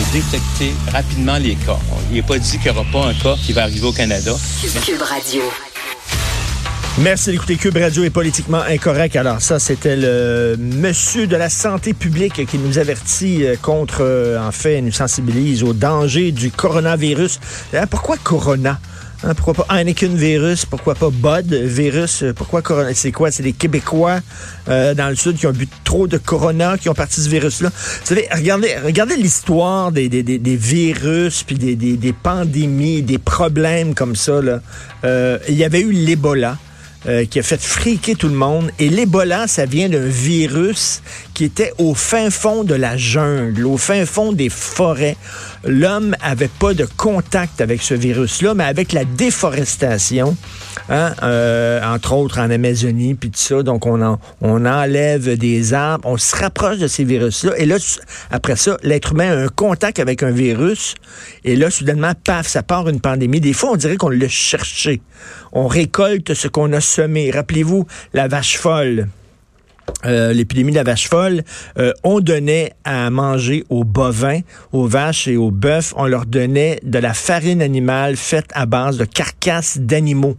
de détecter rapidement les cas. Il n'est pas dit qu'il n'y aura pas un cas qui va arriver au Canada. Cube Radio. Merci d'écouter Cube Radio est politiquement incorrect. Alors ça, c'était le monsieur de la santé publique qui nous avertit euh, contre, euh, en fait, nous sensibilise au danger du coronavirus. Euh, Pourquoi corona? Hein, pourquoi pas Heineken virus? Pourquoi pas Bud virus? Pourquoi Corona? C'est quoi? C'est les Québécois euh, dans le Sud qui ont bu trop de Corona, qui ont parti ce virus-là. Vous savez, regardez, regardez l'histoire des, des, des, des virus, puis des, des, des pandémies, des problèmes comme ça. Là. Euh, il y avait eu l'Ebola. Euh, qui a fait friquer tout le monde. Et l'Ebola, ça vient d'un virus qui était au fin fond de la jungle, au fin fond des forêts. L'homme avait pas de contact avec ce virus-là, mais avec la déforestation, hein, euh, entre autres en Amazonie, puis tout ça, donc on, en, on enlève des arbres, on se rapproche de ces virus-là. Et là, après ça, l'être humain a un contact avec un virus, et là, soudainement, paf, ça part une pandémie. Des fois, on dirait qu'on l'a cherché. On récolte ce qu'on a semé. Rappelez-vous, la vache folle. Euh, l'épidémie de la vache folle, euh, on donnait à manger aux bovins, aux vaches et aux bœufs, on leur donnait de la farine animale faite à base de carcasses d'animaux,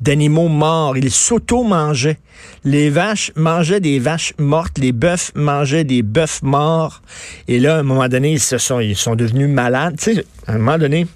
d'animaux morts. Ils s'auto-mangeaient. Les vaches mangeaient des vaches mortes, les bœufs mangeaient des bœufs morts. Et là, à un moment donné, ils, se sont, devenus malades. Tu sais, à un moment donné,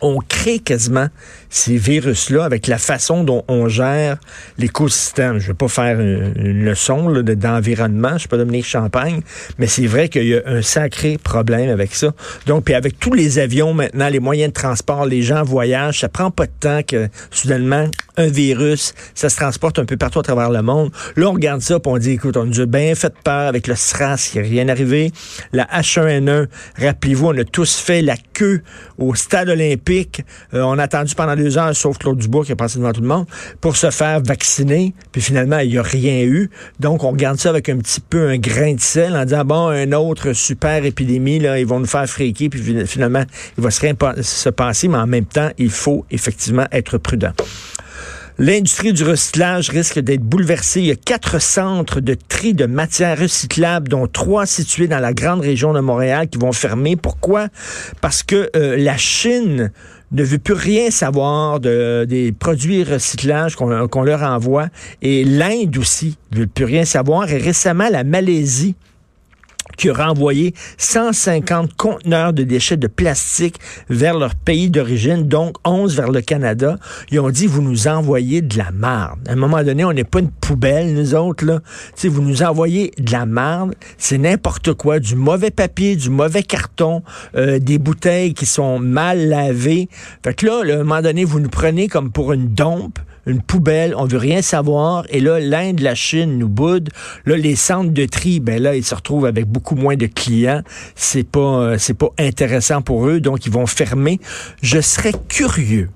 on crée quasiment ces virus-là avec la façon dont on gère l'écosystème. Je ne vais pas faire une, une leçon d'environnement, je ne suis pas Champagne, mais c'est vrai qu'il y a un sacré problème avec ça. Donc, puis avec tous les avions maintenant, les moyens de transport, les gens voyagent, ça prend pas de temps que soudainement un virus, ça se transporte un peu partout à travers le monde. Là, on regarde ça, puis on dit, écoute, on nous a bien fait peur avec le SRAS, il n'y a rien arrivé. La H1N1, rappelez-vous, on a tous fait la queue au stade olympique. Euh, on a attendu pendant heures, sauf Claude Dubois qui est passé devant tout le monde, pour se faire vacciner. Puis finalement, il n'y a rien eu. Donc, on regarde ça avec un petit peu un grain de sel en disant, bon, un autre super épidémie, là, ils vont nous faire fréquer. Puis finalement, il va se rien se passer. Mais en même temps, il faut effectivement être prudent. L'industrie du recyclage risque d'être bouleversée. Il y a quatre centres de tri de matières recyclables, dont trois situés dans la grande région de Montréal, qui vont fermer. Pourquoi? Parce que euh, la Chine ne veut plus rien savoir de, des produits recyclage qu'on leur envoie. Et l'Inde aussi ne veut plus rien savoir. Et récemment, la Malaisie qui a renvoyé 150 conteneurs de déchets de plastique vers leur pays d'origine, donc 11 vers le Canada. Ils ont dit, vous nous envoyez de la marde. À un moment donné, on n'est pas une poubelle, nous autres, là. sais, vous nous envoyez de la marde, c'est n'importe quoi, du mauvais papier, du mauvais carton, euh, des bouteilles qui sont mal lavées. Fait que là, là, à un moment donné, vous nous prenez comme pour une dompe, une poubelle, on veut rien savoir. Et là, l'Inde, la Chine nous boude. Là, les centres de tri, ben là, ils se retrouvent avec beaucoup moins de clients. C'est pas, euh, c'est pas intéressant pour eux, donc ils vont fermer. Je serais curieux.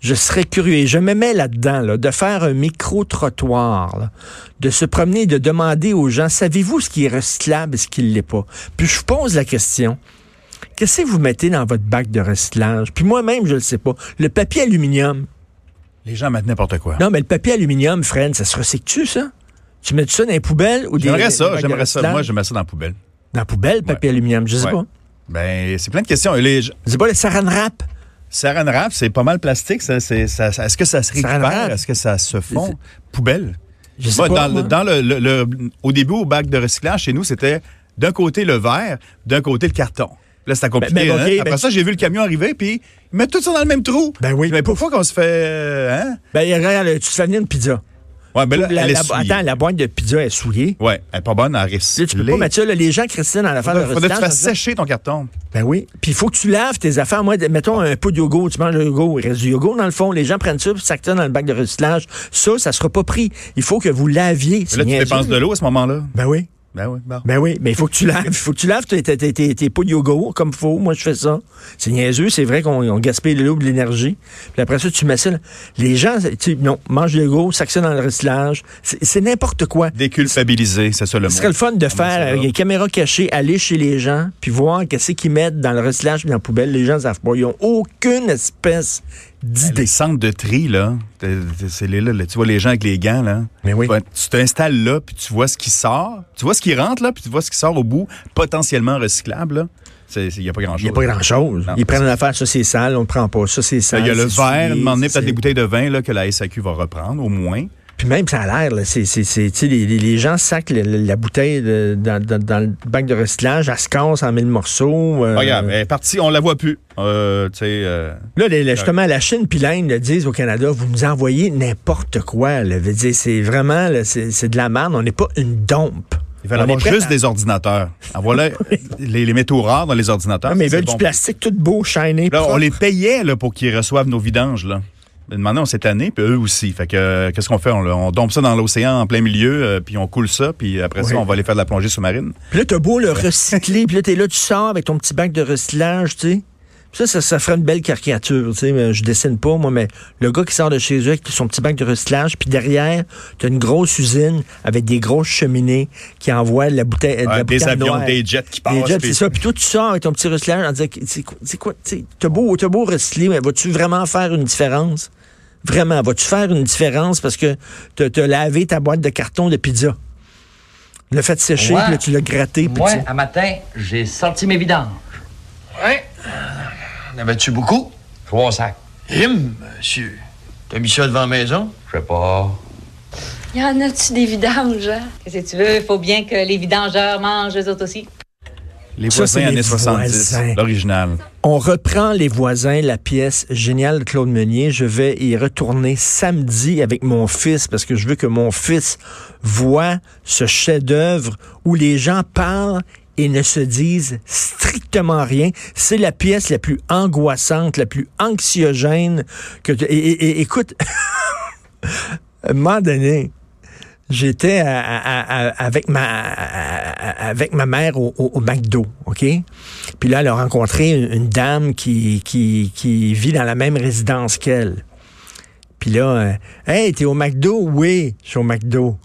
Je serais curieux, et je me mets là-dedans, là, de faire un micro-trottoir, de se promener, de demander aux gens, savez-vous ce qui est recyclable et ce qui ne l'est pas? Puis je pose la question, qu'est-ce que vous mettez dans votre bac de recyclage? Puis moi-même, je ne le sais pas. Le papier aluminium, les gens mettent n'importe quoi. non, mais le papier aluminium, Fred, ça se recycle-tu, ça? Tu mets ça dans les poubelles ou des. J'aimerais ça, j'aimerais ça. Moi, je mets ça dans la poubelle. Dans la poubelle, papier aluminium, je sais Ouais. pas. Ben, c'est plein de questions. Les, Je sais pas, le saran wrap? saran wrap, c'est pas mal plastique. Ça, c'est, ça, est-ce que ça se récupère? Est-ce que ça se fond? C'est- Poubelle. Je sais pas, dans, moi. le, dans le, le- le- au début, au bac de recyclage, chez nous, c'était d'un côté le verre, d'un côté le carton. Là, c'était compliqué. Ben, ben, hein? Après ben- ça, j'ai vu le camion arriver, puis ils mettent tout ça dans le même trou. Ben oui. Mais pourquoi qu'on se fait... euh, Hein? Ben, regarde, tu te fais venir une pizza. Ouais, ben là, La- attends, la boîte de pizza est souillée. Ouais, elle est pas bonne à Là, tu peux recycler. pas mettre ça, là, les gens, Christine, dans l'affaire de Faudrait, faudrait que tu recyclage. fasses sécher ton carton. Ben oui. Puis il faut que tu laves tes affaires. Moi, mettons un pot de yogourt, tu manges le yogourt, il reste du yogourt dans le fond. Les gens prennent ça, puis ça ça dans le bac de recyclage. Ça, ça sera pas pris. Il faut que vous laviez. C'est Là, tu dépenses de l'eau à ce moment-là. Ben oui. Ben oui, bon. Ben oui, mais il faut que tu laves. Il faut que tu laves tes, tes, tes, tes- tes pots de yogourt comme faut. Moi, je fais ça. C'est niaiseux. C'est vrai qu'on on gaspille de l'eau de l'énergie. Puis après ça, tu mets ça. là. Les gens, tu non, mange le yogourt, ça dans le recyclage. C'est n'importe quoi. Déculpabiliser, c'est ça le mot. Ce serait le fun de faire euh, des caméras cachées, aller chez les gens, puis voir qu'est-ce qu'ils mettent dans le recyclage puis dans la poubelle. Les gens ne savent pas. Ils n'ont aucune espèce d'idées. Les centres de tri, là, c'est les- là, là, tu vois les gens avec les gants, là. Mais oui. Tu t'installes là, puis tu vois ce qui sort. Tu vois ce qui rentre, là, puis tu vois ce qui sort au bout, potentiellement recyclable, là. Il n'y a pas Il grand-chose. n'y a pas grand-chose. Ils prennent une affaire, ça c'est sale, on ne prend pas. Ça c'est sale. Il y a le verre, demander peut-être des bouteilles de vin là, que la SAQ va reprendre, au moins. Puis même, ça a l'air, là, c'est, les, les- gens sacent la bouteille de- dans, dans- dans le bac de recyclage, elle se casse en mille morceaux. euh, Regarde, elle est partie, on la voit plus. Euh, euh, Là, les- justement, la Chine puis l'Inde disent au Canada, vous nous envoyez n'importe quoi. Là. Veut dire, c'est vraiment, c'est, de la merde. On n'est pas une dompe. ils veulent On avoir juste à- des ordinateurs. En voilà les, les métaux rares dans les ordinateurs. Ah, mais ils veulent bon. du plastique tout beau, shiny. Là, on les payait là, pour qu'ils reçoivent nos vidanges. Là. Maintenant, on s'est tanné, puis eux aussi. Fait que euh, qu'est-ce qu'on fait? On, on dompe ça dans l'océan en plein milieu, euh, puis on coule ça, puis après Oui. ça, on va aller faire de la plongée sous-marine. Puis là, t'as beau le recycler, puis là, t'es là, tu sors avec ton petit bac de recyclage, tu sais. Ça, ça, ça ferait une belle caricature, tu sais. mais Je dessine pas, moi, mais le gars qui sort de chez eux avec son petit bac de recyclage, puis derrière, t'as une grosse usine avec des grosses cheminées qui envoient la bouteille, de la des avions, noire. des jets qui passent. Des jets, puis- c'est ça. Puis toi, tu sors avec ton petit recyclage en disant, c'est quoi, c'est quoi, tu sais, t'as beau, t'as beau recycler, mais vas-tu vraiment faire une différence? Vraiment, vas-tu faire une différence parce que t'as as lavé ta boîte de carton de pizza? Le fait sécher, Ouais. puis là, tu l'as gratté, puis Moi, tu- un matin, j'ai sorti mes vidanges. Ouais. En avais-tu beaucoup? Trois sacs. Him, monsieur. T'as mis ça devant la maison? Je sais pas. Y en a-tu des vidanges? hein? Qu'est-ce que tu veux? Il faut bien que les vidangeurs mangent eux autres aussi. Les Ça, voisins les années 70, voisins. l'original. On reprend Les Voisins, la pièce géniale de Claude Meunier. Je vais y retourner samedi avec mon fils parce que je veux que mon fils voit ce chef-d'œuvre où les gens parlent et ne se disent strictement rien. C'est la pièce la plus angoissante, la plus anxiogène que tu... Écoute, à un moment donné, j'étais avec ma avec ma mère au, McDo, OK? Puis là, elle a rencontré une, dame qui, qui, qui vit dans la même résidence qu'elle. Puis là, euh, Hey, t'es au McDo? Oui, je suis au McDo.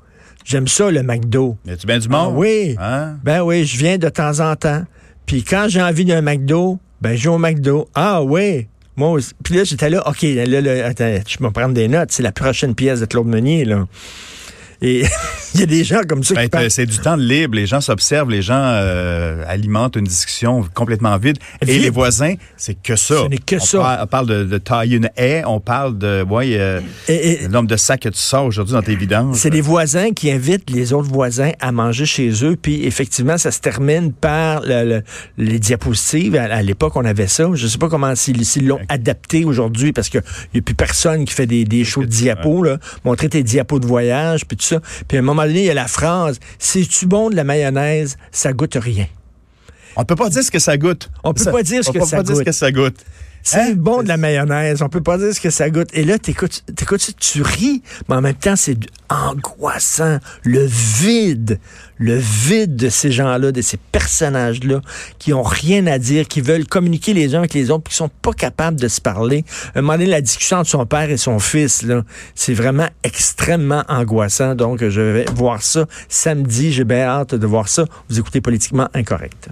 J'aime ça, le McDo. Y a-tu bien du Ah monde? oui. Hein? Ben oui, je viens de temps en temps. Puis quand j'ai envie d'un McDo, ben je vais au McDo. Ah oui. Moi aussi. Puis là, j'étais là, OK, là, là, attends, je vais me prendre des notes. C'est la prochaine pièce de Claude Meunier, là. Et il y a des gens comme ça Ben, qui c'est du temps libre, les gens s'observent, les gens euh, alimentent une discussion complètement vide. Et les voisins, c'est que ça. Ce n'est que on ça. Parle, on parle de, de tailler une haie, on parle de ouais, euh, Et- et- le nombre de sacs que tu sors aujourd'hui dans tes vidanges. C'est les voisins qui invitent les autres voisins à manger chez eux, puis effectivement, ça se termine par le- le- les diapositives. À, à l'époque, on avait ça. Je sais pas comment s'ils l'ont adapté aujourd'hui, parce qu'il n'y a plus personne qui fait des, des shows de diapos, là, montrer tes diapos de voyage, puis tout ça. Puis à un moment donné, il y a la phrase « C'est-tu bon de la mayonnaise? Ça goûte rien. On peut pas dire ce que ça goûte. On peut pas dire ce on que peut ça pas dire ce que ça goûte. » C'est Hein? bon de la mayonnaise. On peut pas dire ce que ça goûte. Et là, t'écoutes, t'écoutes tu ris, mais en même temps, c'est angoissant. Le vide, le vide de ces gens-là, de ces personnages-là, qui ont rien à dire, qui veulent communiquer les uns avec les autres, puis qui sont pas capables de se parler. À un moment donné, la discussion entre son père et son fils, là, c'est vraiment extrêmement angoissant. Donc, je vais voir ça samedi. J'ai bien hâte de voir ça. Vous écoutez Politiquement Incorrect.